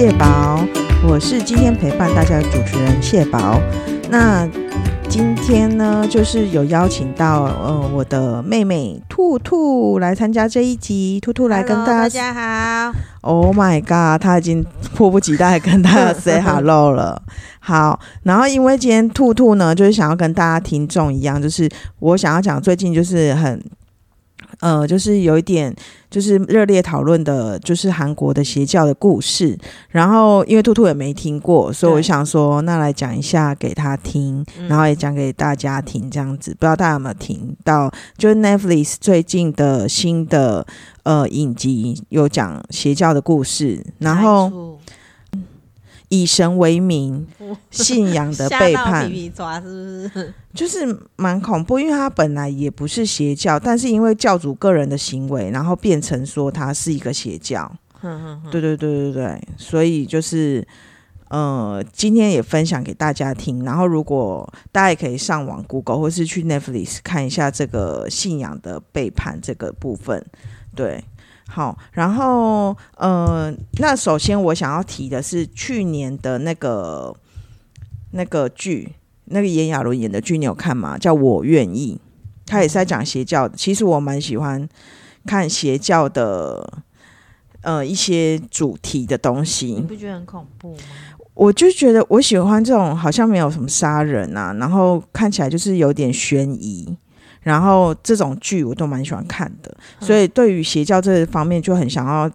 谢宝，我是今天陪伴大家的主持人谢宝。那今天呢，就是有邀请到呃我的妹妹兔兔来参加这一集，兔兔来跟大家。好。Oh my god，她已经迫不及待跟大家 say hello 了。好，然后因为今天兔兔呢，就是想要跟大家听众一样，就是我想要讲最近就是很。呃，就是有一点，就是热烈讨论的，就是韩国的邪教的故事。然后，因为兔兔也没听过，所以我想说，那来讲一下给他听，嗯然后也讲给大家听，这样子。不知道大家有没有听到？就是 Netflix 最近的新的呃影集有讲邪教的故事，然后以神为名，信仰的 背叛皮，皮抓是不是？就是蛮恐怖，因为他本来也不是邪教，但是因为教主个人的行为，然后变成说他是一个邪教。对对对对对，所以就是呃，今天也分享给大家听。然后，如果大家也可以上网 Google 或是去 Netflix 看一下这个信仰的背叛这个部分。对，好，然后呃，那首先我想要提的是去年的那个那个剧，那个炎亚纶演的剧，你有看吗？叫我愿意，他也是在讲邪教的。其实我蛮喜欢看邪教的。呃，一些主题的东西你，不觉得很恐怖吗？我就觉得我喜欢这种好像没有什么杀人啊，然后看起来就是有点悬疑，然后这种剧我都蛮喜欢看的，所以对于邪教这方面就很想要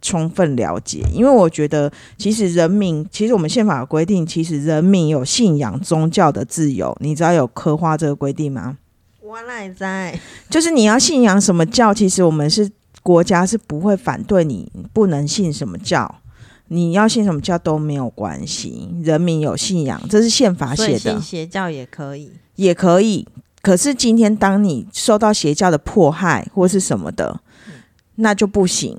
充分了解，因为我觉得其实人民，其实我们宪法有规定，其实人民有信仰宗教的自由，你知道有刻画这个规定吗？我哪在？就是你要信仰什么教，其实我们是国家是不会反对你不能信什么教，你要信什么教都没有关系。人民有信仰，这是宪法写的，邪教也可以。也可以。可是今天当你受到邪教的迫害或是什么的，那就不行。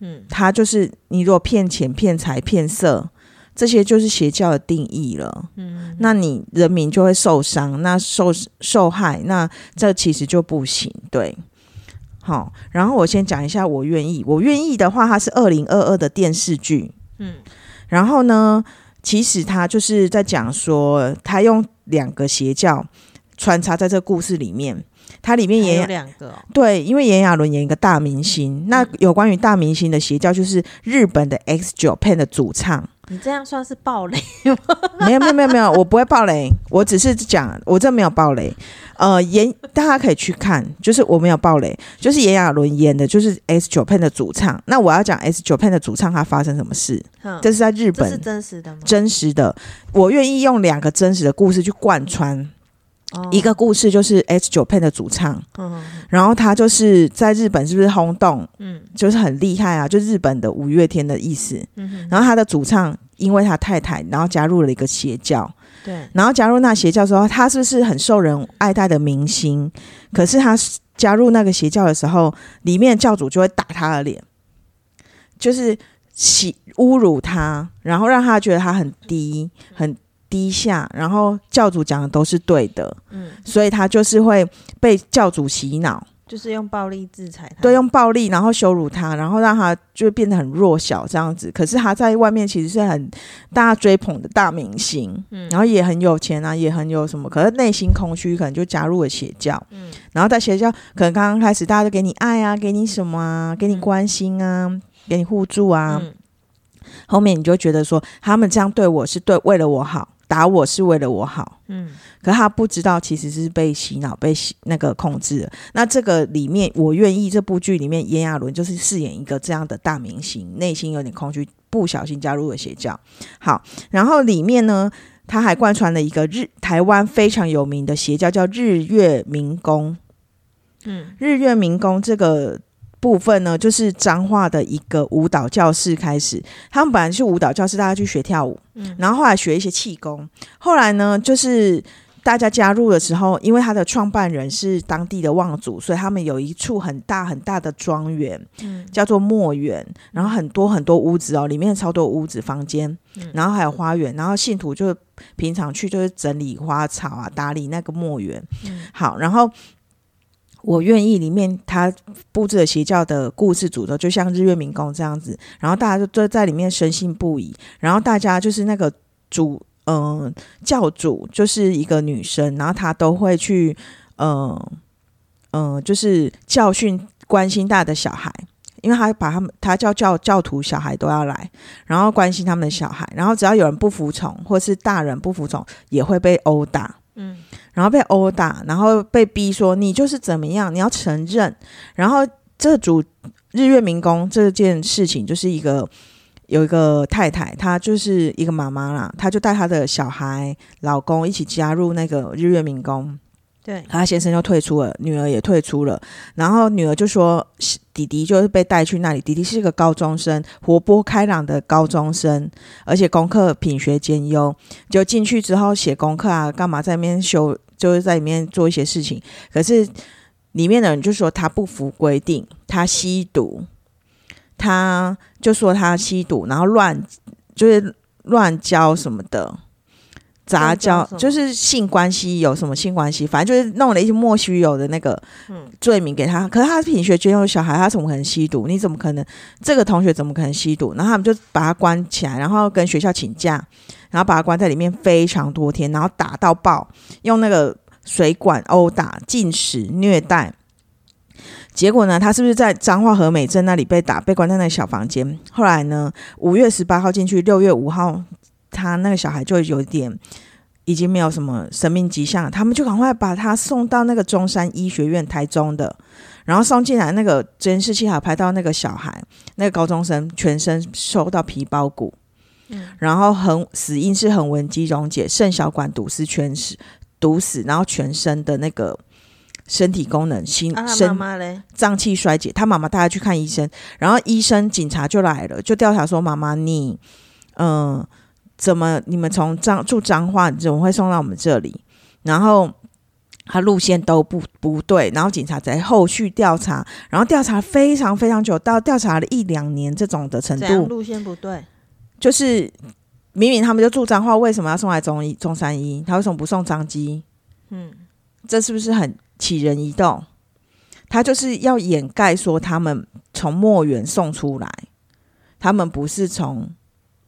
嗯，他就是你如果骗钱、骗财、骗色，这些就是邪教的定义了。嗯，那你人民就会受伤，那受受害，那这其实就不行。对，好，然后我先讲一下，我愿意，我愿意的话，它是二零二二的电视剧，嗯，然后呢，其实他就是在讲说，他用两个邪教穿插在这个故事里面，它里面也有两个哦。对，因为炎亚纶演一个大明星，那有关于大明星的邪教，就是日本的 X Japan 的主唱。你这样算是暴雷吗？没有没有没有没有，我不会暴雷，我只是讲，我这没有暴雷。呃，演大家可以去看，就是我没有暴雷，就是炎亚纶演的，就是 S Japan 的主唱。那我要讲 S Japan 的主唱他发生什么事，哼这是在日本是真实的吗？真实的。我愿意用两个真实的故事去贯穿。哦。一个故事就是 S Japan 的主唱，然后他就是在日本是不是轰动，嗯。就是很厉害啊，就日本的五月天的意思。嗯哼，然后他的主唱因为他太太，然后加入了一个邪教。对，然后加入那邪教之后，他是不是很受人爱戴的明星？可是他加入那个邪教的时候，里面教主就会打他的脸，就是欺侮辱他，然后让他觉得他很低、很低下，然后教主讲的都是对的，嗯，所以他就是会被教主洗脑，就是用暴力制裁他。对，用暴力然后羞辱他，然后让他就变得很弱小这样子。可是他在外面其实是很大家追捧的大明星，嗯然后也很有钱啊，也很有什么，可是内心空虚，可能就加入了邪教。嗯然后在邪教，可能刚刚开始大家都给你爱啊，给你什么啊，给你关心啊，给你互助啊。嗯后面你就觉得说，他们这样对我是对为了我好，打我是为了我好。嗯可他不知道，其实是被洗脑、被洗那个控制了。那这个里面，我愿意这部剧里面，炎亚纶就是饰演一个这样的大明星，内心有点空虚，不小心加入了邪教。好，然后里面呢，他还贯穿了一个日台湾非常有名的邪教，叫日月明宫。嗯日月明宫这个部分呢，就是彰化的一个舞蹈教室开始。他们本来是舞蹈教室，大家去学跳舞，嗯然后后来学一些气功。后来呢，就是大家加入的时候，因为他的创办人是当地的望族，所以他们有一处很大很大的庄园，嗯叫做墨园，然后很多很多屋子哦，里面超多屋子房间，嗯然后还有花园，然后信徒就平常去就是整理花草啊，打理那个墨园。嗯好，然后我愿意里面他布置的邪教的故事主轴，就像日月明宫这样子，然后大家就都在里面深信不疑，然后大家就是那个主，嗯、教主就是一个女生，然后她都会去，嗯、嗯、就是教训关心大的小孩。因为他把他们，他叫教教徒小孩都要来，然后关心他们的小孩，然后只要有人不服从，或是大人不服从，也会被殴打。嗯，然后被殴打，然后被逼说你就是怎么样，你要承认。然后这组日月民工这件事情，就是一个有一个太太，她就是一个妈妈啦，她就带她的小孩、老公一起加入那个日月民工。对，她先生就退出了，女儿也退出了，然后女儿就说弟弟就是被带去那里，弟弟是一个高中生，活泼开朗的高中生，而且功课品学兼优，就进去之后写功课啊，干嘛在那边修，就是在里面做一些事情，可是里面的人就说他不服规定，他吸毒，他就说他吸毒，然后乱就是乱交什么的。杂交就是性关系有什么性关系，反正就是弄了一些莫须有的那个嗯罪名给他。可是他是品学兼优的小孩，他怎么可能吸毒？你怎么可能这个同学怎么可能吸毒？然后他们就把他关起来，然后跟学校请假，然后把他关在里面非常多天，然后打到爆，用那个水管殴打、进食、虐待。结果呢，他是不是在彰化和美镇那里被打，被关在那个小房间？后来呢，五月十八号进去，六月五号，他那个小孩就有点已经没有什么生命迹象了，他们就赶快把他送到那个中山医学院，台中的。然后送进来那个监视器，还有拍到那个小孩，那个高中生全身受到皮包骨，嗯然后横死因是横纹肌溶解、肾小管堵死、全死堵死，然后全身的那个身体功能、心、脏器衰竭，他妈妈带他去看医生，然后医生警察就来了，就调查说妈妈你，嗯、怎么你们从彰住彰化，怎么会送到我们这里？然后他路线都不不对，然后警察在后续调查，然后调查非常非常久，到调查了一两年这种的程度，路线不对？就是明明他们就住彰化，为什么要送来中医中山医？他为什么不送彰基？嗯，这是不是很起人疑窦？他就是要掩盖说他们从墨园送出来，他们不是从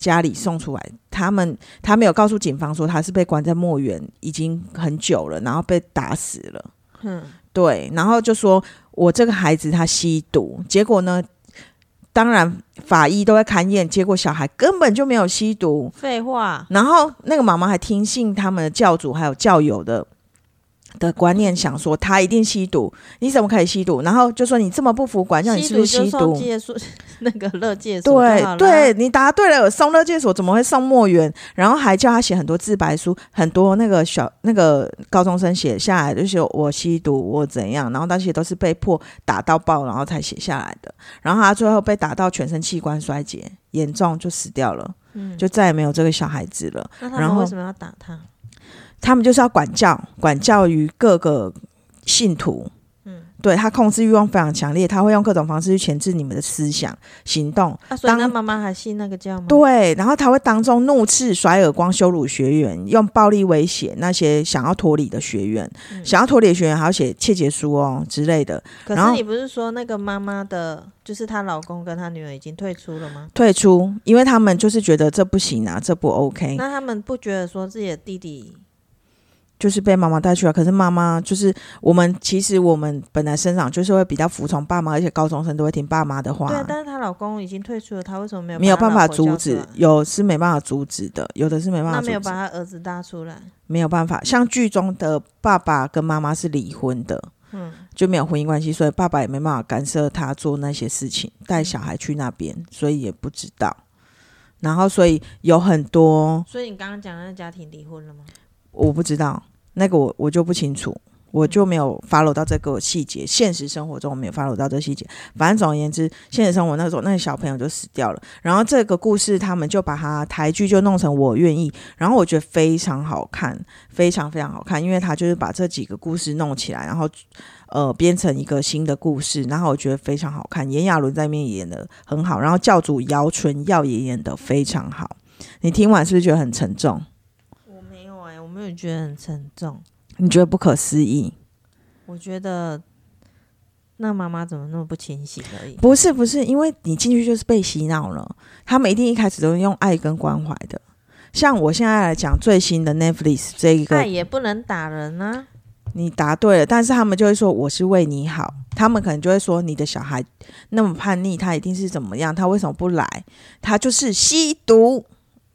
家里送出来，他们他没有告诉警方说他是被关在墨园已经很久了，然后被打死了。哼，对，然后就说我这个孩子他吸毒，结果呢，当然法医都在勘验，结果小孩根本就没有吸毒，废话，然后那个妈妈还听信他们的教主还有教友的的观念，想说他一定吸毒，你怎么可以吸毒？然后就说你这么不服管教，你是不是吸毒？戒所 那个乐戒所对对，，你答对了，送乐戒所怎么会送墨园？然后还叫他写很多自白书，很多那个小那个高中生写下来，就是我吸毒，我怎样，然后那些都是被迫打到爆，然后才写下来的。然后他最后被打到全身器官衰竭，严重就死掉了，嗯，就再也没有这个小孩子了。那他然后们为什么要打他？他们就是要管教，管教于各个信徒。嗯，对他控制欲望非常强烈，他会用各种方式去钳制你们的思想、行动。啊，所以那妈妈还信那个教吗？对，然后他会当众怒斥、甩耳光、羞辱学员，用暴力威胁那些想要脱离的学员。嗯想要脱离的学员还要写切结书哦之类的，可是你不是说那个妈妈的，就是她老公跟她女儿已经退出了吗？退出，因为他们就是觉得这不行啊，这不 OK，那他们不觉得说自己的弟弟就是被妈妈带去了。可是妈妈就是我们，其实我们本来生长就是会比较服从爸妈，而且高中生都会听爸妈的话。对啊，但是她老公已经退出了，她为什么没有没有办法阻止有是没办法阻止的，有的是没办法阻止。那没有把她儿子搭出来，没有办法，像剧中的爸爸跟妈妈是离婚的，嗯，就没有婚姻关系，所以爸爸也没办法干涉他做那些事情，带小孩去那边，所以也不知道。然后，所以有很多所以你刚刚讲的那家庭离婚了吗？我不知道，那个我我就不清楚，我就没有 follow 到这个细节。现实生活中我没有 follow 到这个细节。反正总而言之，现实生活那时候那个小朋友就死掉了。然后这个故事他们就把它台剧就弄成我愿意，然后我觉得非常好看，非常非常好看，因为他就是把这几个故事弄起来，然后呃编成一个新的故事，然后我觉得非常好看。炎亚纶在里面演的很好，然后教主姚纯耀也演的非常好。你听完是不是觉得很沉重？我没有觉得很沉重，你觉得不可思议？我觉得那妈妈怎么那么不清醒而已？不是不是，因为你进去就是被洗脑了，他们一定一开始都是用爱跟关怀的。像我现在来讲最新的 Netflix 这一个，爱也不能打人啊。你答对了，但是他们就会说我是为你好，他们可能就会说你的小孩那么叛逆，他一定是怎么样？他为什么不来？他就是吸毒。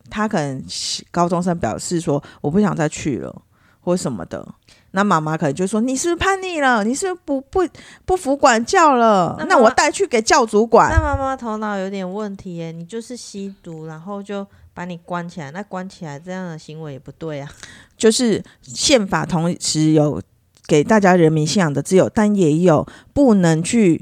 他可能高中生表示说我不想再去了，或什么的。那妈妈可能就说你是不是叛逆了？你是不是不不不服管教了？那那我带去给教主管那。妈妈头脑有点问题耶，你就是吸毒，然后就把你关起来，那关起来这样的行为也不对啊。就是宪法同时有给大家人民信仰的自由，但也有不能去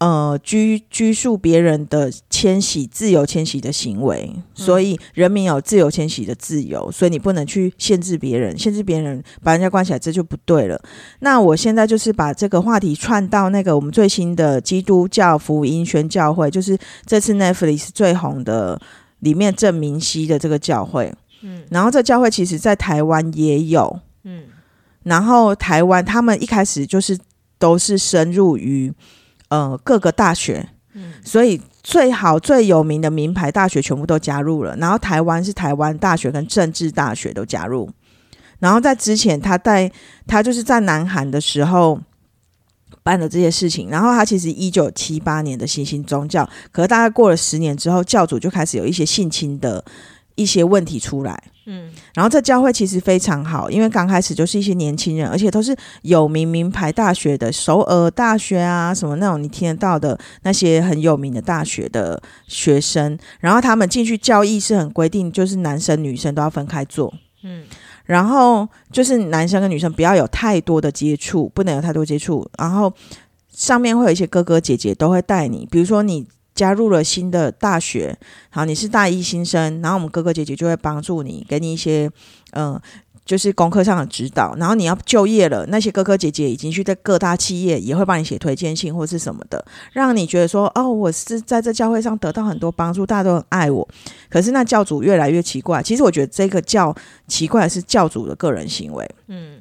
呃拘拘束别人的迁徙、自由迁徙的行为。所以人民有自由迁徙的自由，所以你不能去限制别人，限制别人把人家关起来，这就不对了。那我现在就是把这个话题串到那个我们最新的基督教福音宣教会，就是这次 Netflix 最红的里面郑明熙的这个教会。嗯然后这教会其实在台湾也有，嗯然后台湾他们一开始就是都是深入于呃各个大学，嗯所以最好最有名的名牌大学全部都加入了。然后台湾是台湾大学跟政治大学都加入。然后在之前他在他就是在南韩的时候办的这些事情，然后他其实一九七八年的新兴宗教，可是大概过了十年之后，教主就开始有一些性侵的一些问题出来。嗯然后这教会其实非常好，因为刚开始就是一些年轻人，而且都是有名名牌大学的，首尔大学啊，什么那种你听得到的那些很有名的大学的学生。然后他们进去教义是很规定，就是男生女生都要分开坐，嗯然后就是男生跟女生不要有太多的接触，不能有太多接触。然后上面会有一些哥哥姐姐都会带你，比如说你加入了新的大学，好，你是大一新生，然后我们哥哥姐姐就会帮助你，给你一些嗯、呃就是功课上的指导。然后你要就业了，那些哥哥姐姐已经去在各大企业也会帮你写推荐信或是什么的，让你觉得说哦，我是在这教会上得到很多帮助，大家都很爱我。可是那教主越来越奇怪，其实我觉得这个教奇怪是教主的个人行为。嗯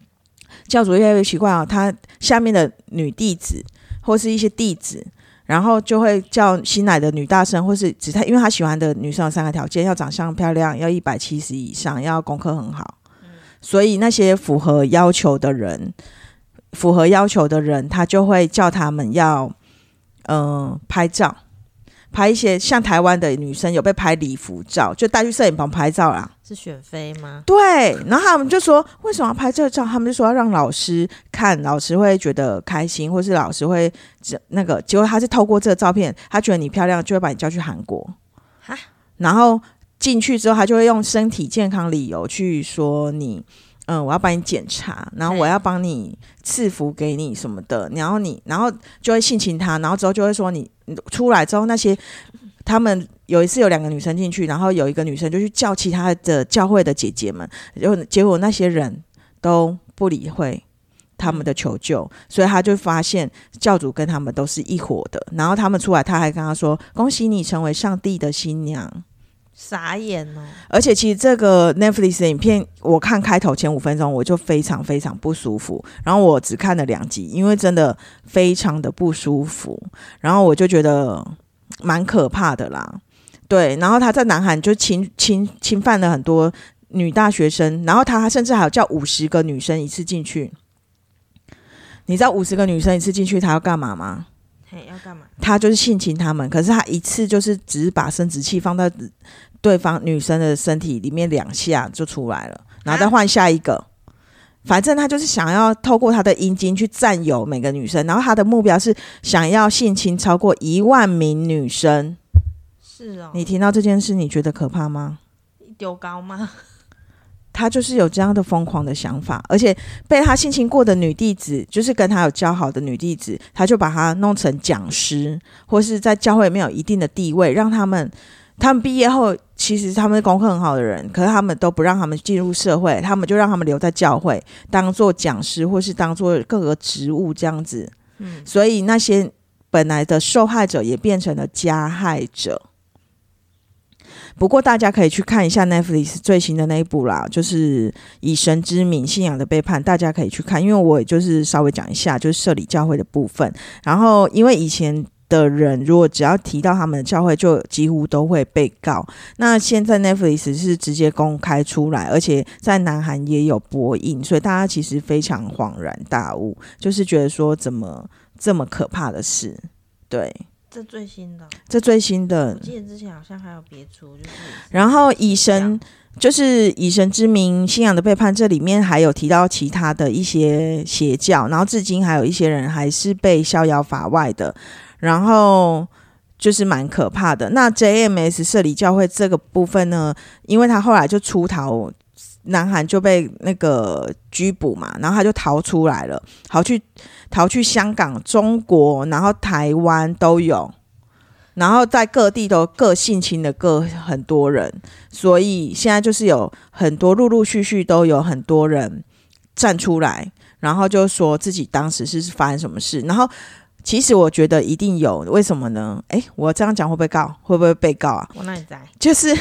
教主越来越奇怪啊、他下面的女弟子或是一些弟子，然后就会叫新来的女大生，或是只他，因为他喜欢的女生有三个条件：要长相漂亮，要一百七十以上，要功课很好。所以那些符合要求的人，符合要求的人，他就会叫他们要嗯、拍照。拍一些像台湾的女生有被拍礼服照，就带去摄影棚拍照啦。是选妃吗？对，然后他们就说为什么要拍这个照？他们就说要让老师看，老师会觉得开心，或是老师会这那个。结果他是透过这个照片，他觉得你漂亮，就会把你叫去韩国哈。然后进去之后，他就会用身体健康理由去说你，嗯，我要帮你检查，然后我要帮你赐福给你什么的，然后你，然后就会性侵他，然后之后就会说你你出来之后那些他们有一次有两个女生进去，然后有一个女生就去叫其他的教会的姐姐们，结果结果那些人都不理会他们的求救，所以他就发现教主跟他们都是一伙的。然后他们出来，他还跟他说：“恭喜你成为上帝的新娘。傻眼哦！”而且其实这个 Netflix 的影片，我看开头前五分钟我就非常非常不舒服，然后我只看了两集，因为真的非常的不舒服，然后我就觉得蛮可怕的啦。对，然后他在南韩就侵侵侵犯了很多女大学生，然后他甚至还有叫五十个女生一次进去。你知道五十个女生一次进去，他要干嘛吗？嘿，要干嘛？他就是性侵他们，可是他一次就是只是把生殖器放在对方女生的身体里面两下就出来了，然后再换下一个。反正他就是想要透过他的阴茎去占有每个女生，然后他的目标是想要性侵超过一万名女生。是哦，你听到这件事，你觉得可怕吗？丢高吗？他就是有这样的疯狂的想法，而且被他性侵过的女弟子，就是跟他有交好的女弟子，他就把她弄成讲师，或是在教会里面有一定的地位，让他们他们毕业后，其实他们是功课很好的人，可是他们都不让他们进入社会，他们就让他们留在教会，当做讲师或是当做各个职务这样子。嗯，所以那些本来的受害者也变成了加害者。不过大家可以去看一下 Netflix 最新的那一部啦，就是以神之名信仰的背叛，大家可以去看。因为我也就是稍微讲一下，就是社里教会的部分。然后因为以前的人如果只要提到他们的教会，就几乎都会被告。那现在 Netflix 是直接公开出来，而且在南韩也有播映，所以大家其实非常恍然大悟，就是觉得说怎么这么可怕的事？对，这最新的，这最新的我。记得之前好像还有别出，就是然后以神就是以神之名信仰的背叛，这里面还有提到其他的一些邪教，然后至今还有一些人还是被逍遥法外的，然后就是蛮可怕的。那 JMS 社里教会这个部分呢，因为他后来就出逃。南韩就被那个拘捕嘛，然后他就逃出来了，逃去逃去香港、中国，然后台湾都有，然后在各地都各性侵的各很多人，所以现在就是有很多陆陆续续都有很多人站出来，然后就说自己当时是发生什么事，然后其实我觉得一定有，为什么呢？哎，我这样讲会不会告？会不会被告啊？我那里在，就是。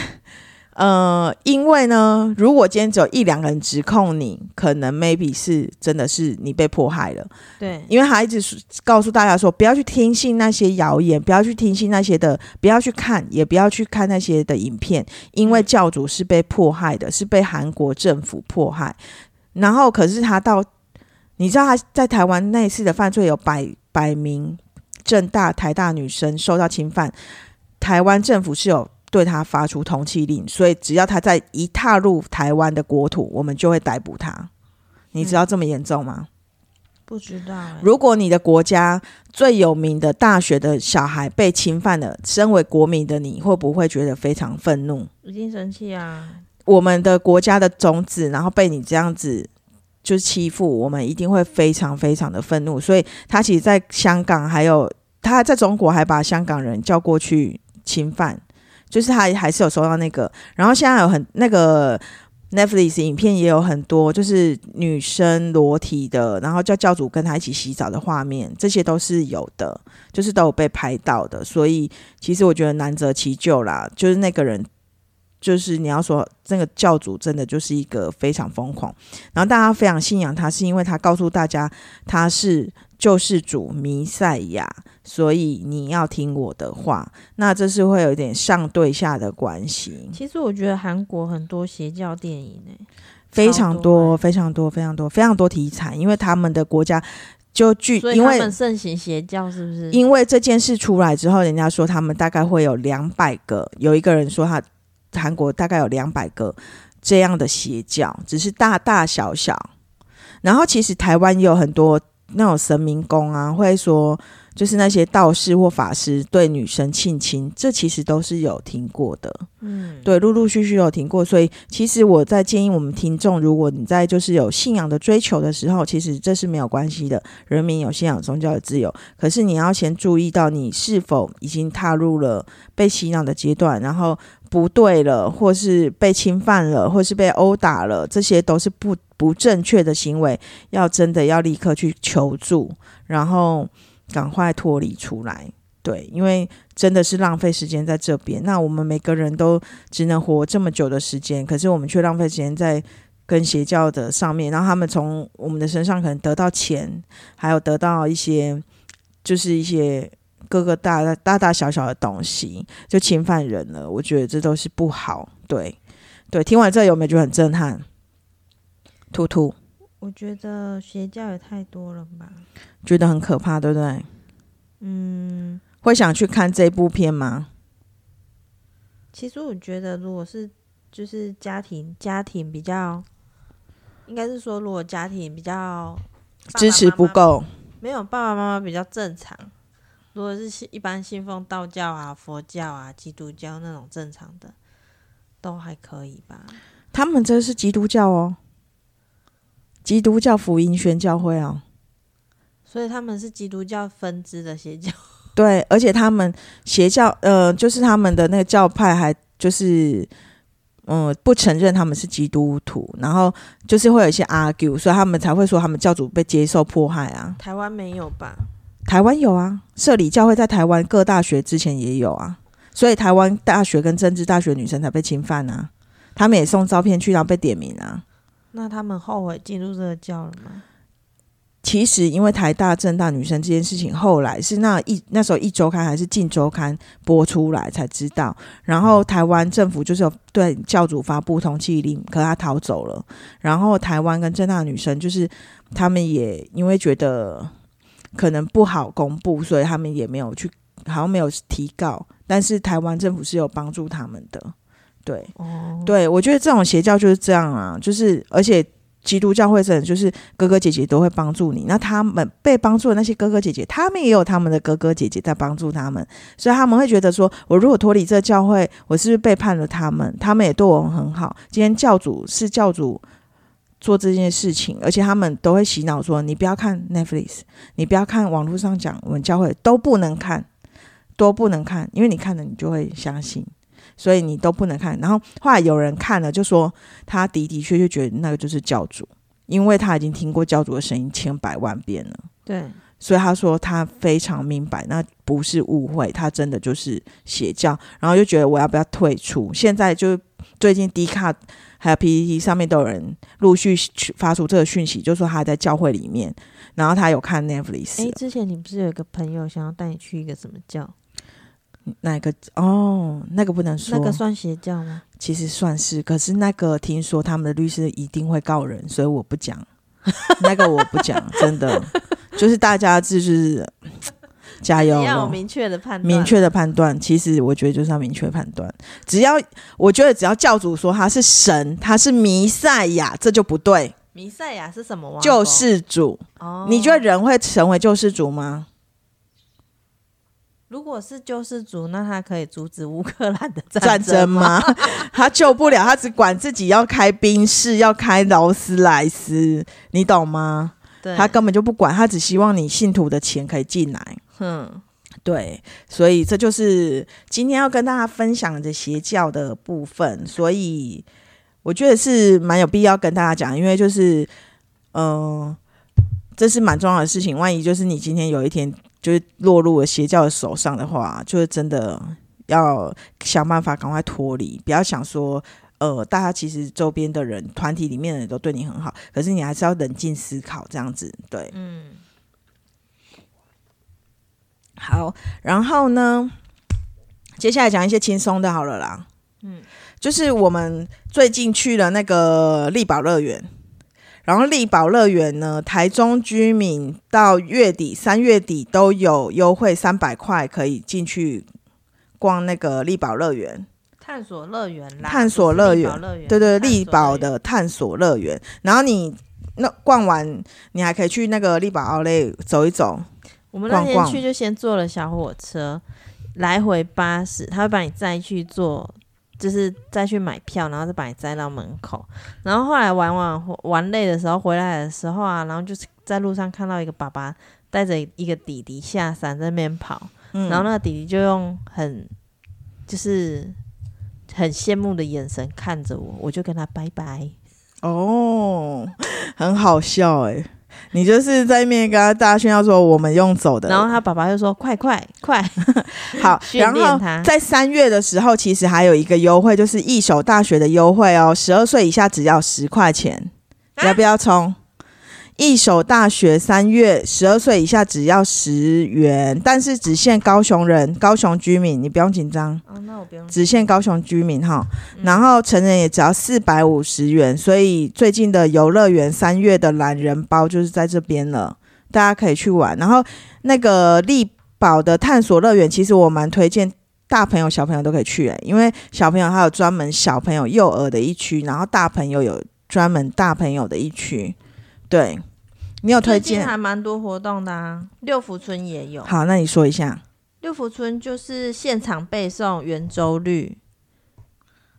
呃，因为呢，如果今天只有一两个人指控你，可能 maybe 是真的是你被迫害了，对，因为他一直告诉大家说，不要去听信那些谣言，不要去听信那些的，不要去看，也不要去看那些的影片，因为教主是被迫害的，是被韩国政府迫害。然后，可是他到，你知道他在台湾那次的犯罪有百百名正大台大女生受到侵犯，台湾政府是有。对他发出通缉令，所以只要他在一踏入台湾的国土，我们就会逮捕他。你知道这么严重吗？不知道、欸。如果你的国家最有名的大学的小孩被侵犯了，身为国民的你会不会觉得非常愤怒？一定生气啊！我们的国家的种子，然后被你这样子就是欺负，我们一定会非常非常的愤怒。所以他其实在香港，还有他在中国还把香港人叫过去侵犯。就是他还是有收到那个，然后现在有很那个 Netflix 影片也有很多，就是女生裸体的，然后叫教主跟他一起洗澡的画面，这些都是有的，就是都有被拍到的。所以其实我觉得难得其咎啦，就是那个人，就是你要说那个教主真的就是一个非常疯狂，然后大家非常信仰他，是因为他告诉大家他是救世主弥赛亚。所以你要听我的话，那这是会有一点上对下的关系。其实我觉得韩国很多邪教电影呢、非常超多多，非常多，非常多，非常多题材，因为他们的国家就据因为们盛行邪教是不是？因为这件事出来之后，人家说他们大概会有两百个，有一个人说他韩国大概有两百个这样的邪教，只是大大小小。然后其实台湾也有很多那种神明宫啊，会说就是那些道士或法师对女生性侵，这其实都是有听过的。嗯，对，陆陆续续有听过，所以其实我在建议我们听众，如果你在就是有信仰的追求的时候，其实这是没有关系的，人民有信仰宗教的自由。可是你要先注意到你是否已经踏入了被洗脑的阶段，然后不对了，或是被侵犯了，或是被殴打了，这些都是不不正确的行为，要真的要立刻去求助，然后赶快脱离出来。对，因为真的是浪费时间在这边。那我们每个人都只能活这么久的时间，可是我们却浪费时间在跟邪教的上面，然后他们从我们的身上可能得到钱，还有得到一些就是一些各个大大大大小小的东西，就侵犯人了。我觉得这都是不好。对，对，听完这有没有觉得很震撼？兔兔我觉得邪教也太多了吧？觉得很可怕，对不对？嗯，会想去看这部片吗？其实我觉得，如果是就是家庭家庭比较，应该是说，如果家庭比较支持不够，没有爸爸妈妈比较正常。如果是信一般信奉道教啊、佛教啊、基督教那种正常的，都还可以吧。他们这是基督教哦，基督教福音宣教会哦。所以他们是基督教分支的邪教。对，而且他们邪教，呃，就是他们的那个教派还就是，嗯、不承认他们是基督徒，然后就是会有一些 argue，所以他们才会说他们教主被接受迫害啊。台湾没有吧？台湾有啊，社里教会在台湾各大学之前也有啊，所以台湾大学跟政治大学女生才被侵犯啊，他们也送照片去，然后被点名啊。那他们后悔进入这个教了吗？其实，因为台大、正大女生这件事情，后来是那一那时候一周刊还是《近周刊》播出来才知道。然后台湾政府就是有对教主发布通缉令，可他逃走了。然后台湾跟正大女生就是他们也因为觉得可能不好公布，所以他们也没有去，好像没有提告。但是台湾政府是有帮助他们的。对，哦，对我觉得这种邪教就是这样啊，就是而且。基督教会是，就是哥哥姐姐都会帮助你。那他们被帮助的那些哥哥姐姐，他们也有他们的哥哥姐姐在帮助他们，所以他们会觉得说，我如果脱离这教会，我是不是背叛了他们？他们也对我很好。今天教主是教主做这件事情，而且他们都会洗脑说，你不要看 Netflix，你不要看网络上讲我们教会都不能看，都不能看，因为你看了你就会相信。所以你都不能看，然后后来有人看了，就说他的的确确觉得那个就是教主，因为他已经听过教主的声音千百万遍了。对，所以他说他非常明白，那不是误会，他真的就是邪教。然后就觉得我要不要退出？现在就最近 D 卡还有 PPT 上面都有人陆续发出这个讯息，就说他在教会里面，然后他有看 Netflix。哎，之前你不是有一个朋友想要带你去一个什么教？那个哦，那个不能说，那个算邪教吗？其实算是，可是那个听说他们的律师一定会告人，所以我不讲。那个我不讲，真的，就是大家就是加油，要有明确的判断，明确的判断。其实我觉得就是要明确判断，只要我觉得只要教主说他是神，他是弥赛亚，这就不对。弥赛亚是什么？救世主。哦，你觉得人会成为救世主吗？如果是救世主，那他可以阻止乌克兰的战争吗？他救不了，他只管自己要开宾士，要开劳斯莱斯，你懂吗？对，他根本就不管，他只希望你信徒的钱可以进来。嗯，对，所以这就是今天要跟大家分享的邪教的部分。所以我觉得是蛮有必要跟大家讲，因为就是，嗯，这是蛮重要的事情。万一就是你今天有一天。就是落入了邪教的手上的话，就是真的要想办法赶快脱离。不要想说，呃，大家其实周边的人、团体里面的人都对你很好，可是你还是要冷静思考，这样子对。嗯。好，然后呢，接下来讲一些轻松的，好了啦。嗯，就是我们最近去了那个力宝乐园。然后力宝乐园呢，台中居民到月底三月底都有优惠三百块，可以进去逛那个力宝乐园。探索乐园啦，探索乐园，对对，力宝的探索乐园。然后你那逛完，你还可以去那个力宝奥莱走一走。我们那天去就先坐了小火车，来回八十，他会把你载去坐。就是再去买票，然后再把你载到门口。然后后来玩玩玩累的时候，回来的时候啊，然后就是在路上看到一个爸爸带着一个弟弟下山在那边跑，然后那个弟弟就用很就是很羡慕的眼神看着我，我就跟他拜拜。哦，很好笑哎。你就是在面跟他大炫耀说我们用走的，然后他爸爸就说快快快，好，然后在三月的时候，其实还有一个优惠，就是一手大学的优惠哦，十二岁以下只要十块钱，要不要充？一手大学三月十二岁以下只要十元，但是只限高雄人、高雄居民，你不用紧张。哦，那我不用。只限高雄居民哈，然后成人也只要四百五十元，所以最近的游乐园三月的懒人包就是在这边了，大家可以去玩。然后那个力宝的探索乐园，其实我蛮推荐大朋友、小朋友都可以去，因为小朋友还有专门小朋友幼儿的一区，然后大朋友有专门大朋友的一区，对。你有推荐？还蛮多活动的啊，六福村也有。好，那你说一下。六福村就是现场背诵圆周率。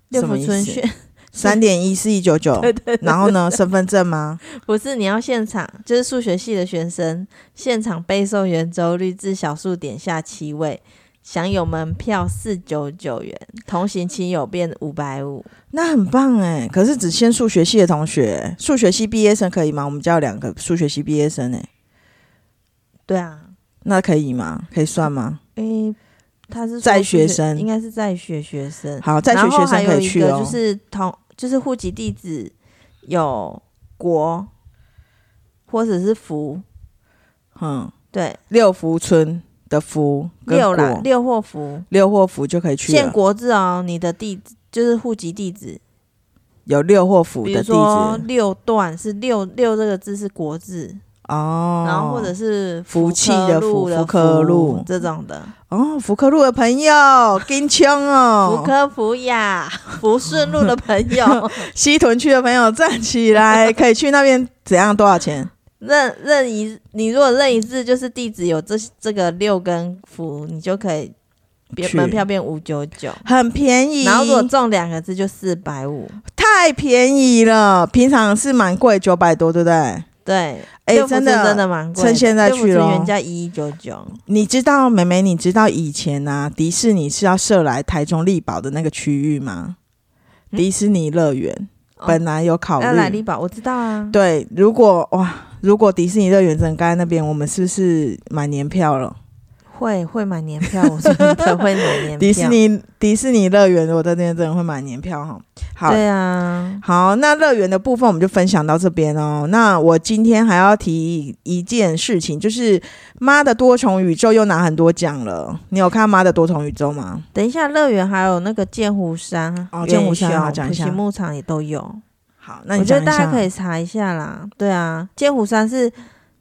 六福村选 三点一四一九九。对对。然后呢？身份证吗？不是，你要现场，就是数学系的学生现场背诵圆周率至小数点下七位。享有门票四九九元，同行亲友变五百五，那很棒哎！可是只限数学系的同学，数学系毕业生可以吗？我们家有两个数学系毕业生哎。对啊，那可以吗？可以算吗？诶，他是在学生应该是在学学生。好，在学学生可以去哦。就是同就是户籍地址有国或者是福，嗯，对，六福村的福六啦六或福，六或福就可以去了。限国字哦，你的地址就是户籍地址，有六或福的地址。六段是六六这个字是国字，哦，然后或者是福气的福福福科路。这种的，哦，福科路的朋友，金枪哦，福科福雅 福顺路的朋友，西屯区的朋友站起来，可以去那边怎样？多少钱？任任一你如果认一字就是地址有这这个六根符，你就可以门票变五九九。很便宜，然后如果中两个字就四百五，太便宜了，平常是蛮贵，九百多，对不对？对，哎真的真的蛮贵，趁现在去咯村原价一一九九，你知道，妹妹，你知道以前啊，迪士尼是要设来台中力宝的那个区域吗？嗯迪士尼乐园、哦本来有考虑，要来力宝，我知道啊，对，如果哇，如果迪士尼乐园整盖在那边，我们是不是买年票了？会会买年票，我真的 会买年票。迪士尼迪士尼乐园，我在那边真的会买年票哈。好，对啊，好，那乐园的部分我们就分享到这边哦。那我今天还要提一件事情，就是《妈的多重宇宙》又拿很多奖了。你有看《妈的多重宇宙》吗？等一下乐园还有那个剑湖山、哦剑湖山远雄好讲一下牧场也都有。好，那你我觉得大家。可以查一下啦。对啊，剑湖山是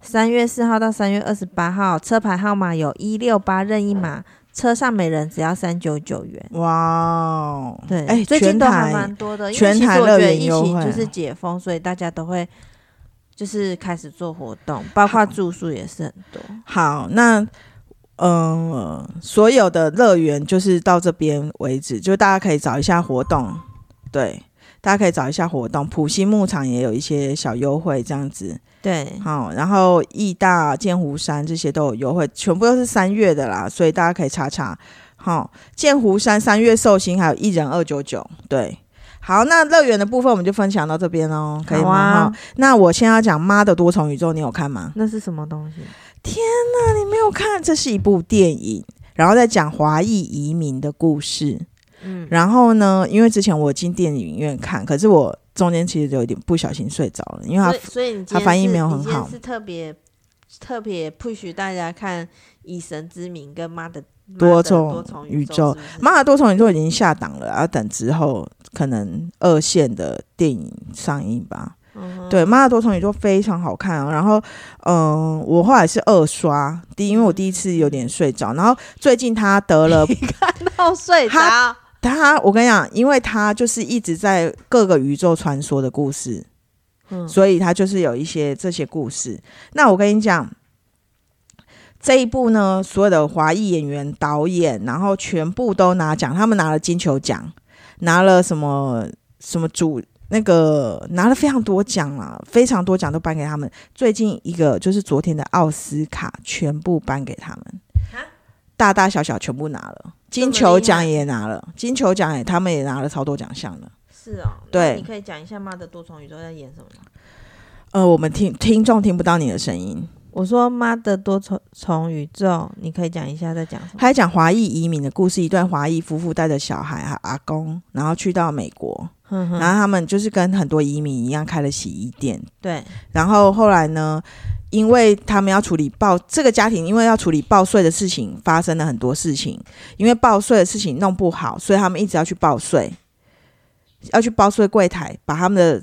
三月四号到三月二十八号，车牌号码有一六八任意码，车上每人只要三九九元。哇哦，对，哎，最近全都还蛮多的，因为全其实台乐我觉得疫园优惠情就是解封，所以大家都会就是开始做活动，包括住宿也是很多。好，那嗯、呃所有的乐园就是到这边为止，就大家可以找一下活动，对，大家可以找一下活动。普西牧场也有一些小优惠，这样子。对，好，然后义大、剑湖山这些都有优惠，全部都是三月的啦，所以大家可以查查。好，剑湖山三月寿星还有一人二九九，对。好，那乐园的部分我们就分享到这边哦，可以吗？好那我先要讲《妈的多重宇宙》，你有看吗？那是什么东西？天哪你没有看，这是一部电影，然后在讲华裔移民的故事。嗯，然后呢，因为之前我进电影院看，可是我中间其实有一点不小心睡着了，因为他所以所以你今天它翻译没有很好。是特别特别 push 大家看《以神之名》跟《妈的多重宇宙宙》是是，妈的多重宇宙已经下档了，要等之后可能二线的电影上映吧。对，《妈的多重宇宙》非常好看啊。然后，嗯、我后来是二刷，第因为我第一次有点睡着，然后最近他得了 看到睡着，他他，我跟你讲，因为他就是一直在各个宇宙传说的故事，嗯所以他就是有一些这些故事。那我跟你讲，这一部呢，所有的华裔演员、导演，然后全部都拿奖，他们拿了金球奖，拿了什么什么主。那个拿了非常多奖啊，非常多奖都颁给他们。最近一个就是昨天的奥斯卡，全部颁给他们，大大小小全部拿了，金球奖也拿了，金球奖也他们也拿了超多奖项了。是哦，对。你可以讲一下《妈的多重宇宙》在演什么吗？呃，我们听听众听不到你的声音，我说《妈的多重重宇宙》，你可以讲一下在讲什么？他讲华裔移民的故事，一段华裔夫妇带着小孩和阿公，然后去到美国，然后他们就是跟很多移民一样开了洗衣店，对，然后后来呢，因为他们要处理报这个家庭，因为要处理报税的事情，发生了很多事情，因为报税的事情弄不好，所以他们一直要去报税，要去报税柜台把他们的。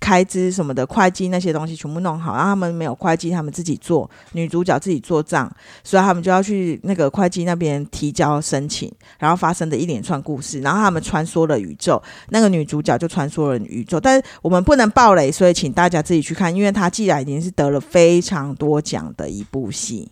开支什么的，会计那些东西全部弄好，然后他们没有会计，他们自己做，女主角自己做账，所以他们就要去那个会计那边提交申请，然后发生的一连串故事，然后他们穿梭了宇宙，那个女主角就穿梭了宇宙，但是我们不能爆雷，所以请大家自己去看，因为她既然已经是得了非常多奖的一部戏，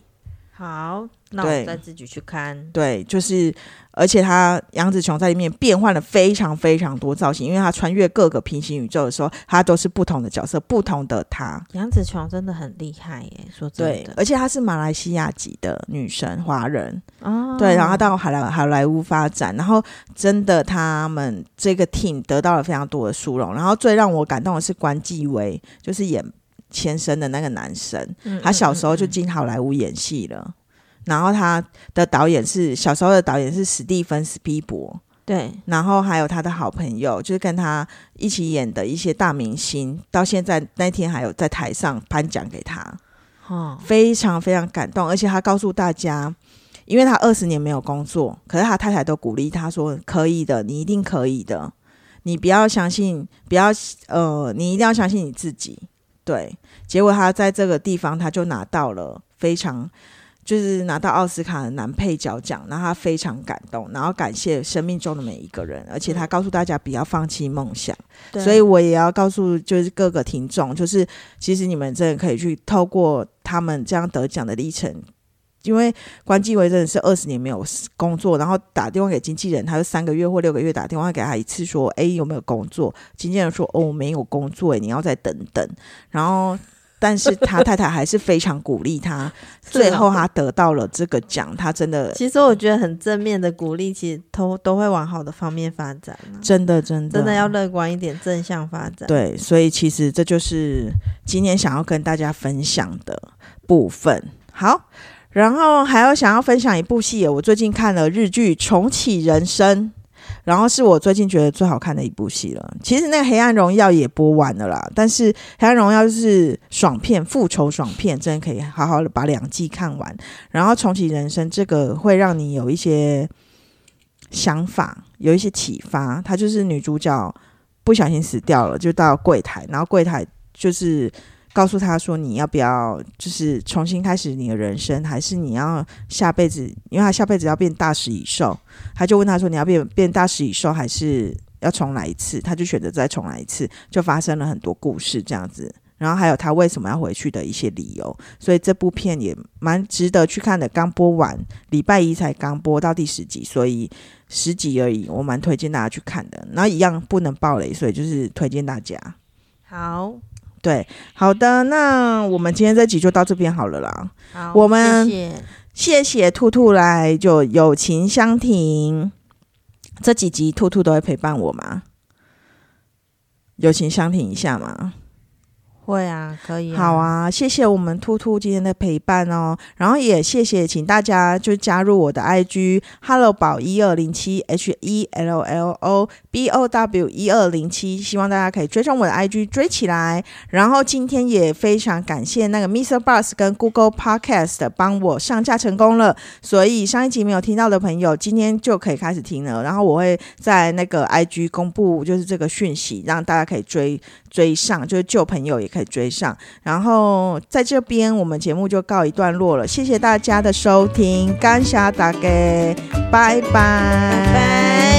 好，那对我再自己去看。对，就是而且他杨紫琼在里面变换了非常非常多造型，因为他穿越各个平行宇宙的时候，他都是不同的角色，不同的他。杨紫琼真的很厉害耶，说真的，。对而且她是马来西亚籍的女神，华人。哦，对，然后到好莱好莱坞发展，然后真的他们这个 team 得到了非常多的殊荣。然后最让我感动的是关继威，就是演前生的那个男生，嗯他小时候就进好莱坞演戏了。然后他的导演是小时候的导演是史蒂芬斯皮伯，对，然后还有他的好朋友，就是跟他一起演的一些大明星，到现在那天还有在台上颁奖给他，哦，非常非常感动，而且他告诉大家，因为他二十年没有工作，可是他太太都鼓励他说：“可以的，你一定可以的，你不要相信，不要呃，你一定要相信你自己。”对，结果他在这个地方他就拿到了非常。就是拿到奥斯卡的男配角奖，然后他非常感动，然后感谢生命中的每一个人，而且他告诉大家不要放弃梦想。所以我也要告诉就是各个听众，就是其实你们真的可以去透过他们这样得奖的历程，因为关继伟真的是二十年没有工作，然后打电话给经纪人，他就三个月或六个月打电话给他一次，说哎有没有工作？经纪人说哦没有工作，你要再等等，然后。但是他太太还是非常鼓励他，最后他得到了这个奖，他真的。其实我觉得很正面的鼓励，其实都都会往好的方面发展。真的，真的，真的要乐观一点，正向发展。对，所以其实这就是今天想要跟大家分享的部分。好，然后还有想要分享一部戏，我最近看了日剧《重启人生》。然后是我最近觉得最好看的一部戏了。其实那个《黑暗荣耀》也播完了啦，但是《黑暗荣耀》是爽片，复仇爽片，真的可以好好的把两季看完。然后重启人生这个会让你有一些想法，有一些启发。她就是女主角不小心死掉了，就到柜台，然后柜台就是。告诉他说：“你要不要就是重新开始你的人生，还是你要下辈子？因为他下辈子要变大食蚁兽，他就问他说：你要变变大食蚁兽，还是要重来一次？他就选择再重来一次，就发生了很多故事这样子。然后还有他为什么要回去的一些理由。所以这部片也蛮值得去看的。刚播完，礼拜一才刚播到第十集，所以十集而已，我蛮推荐大家去看的。然后一样不能暴雷，所以就是推荐大家。好。”对，好的，那我们今天这集就到这边好了啦。好，我们谢谢谢谢兔兔来，就友情相挺。这几集兔兔都会陪伴我吗？友情相挺一下嘛。会啊，可以。好啊，谢谢我们兔兔今天的陪伴哦，然后也谢谢，请大家就加入我的 IG Hello 宝一二零七 H E L L O B O W 一二零七，希望大家可以追踪我的 IG 追起来。然后今天也非常感谢那个 Mr. Bus 跟 Google Podcast 帮我上架成功了，所以上一集没有听到的朋友，今天就可以开始听了。然后我会在那个 IG 公布就是这个讯息，让大家可以追。追上就是旧朋友也可以追上，然后在这边我们节目就告一段落了，谢谢大家的收听，感谢大家，拜拜。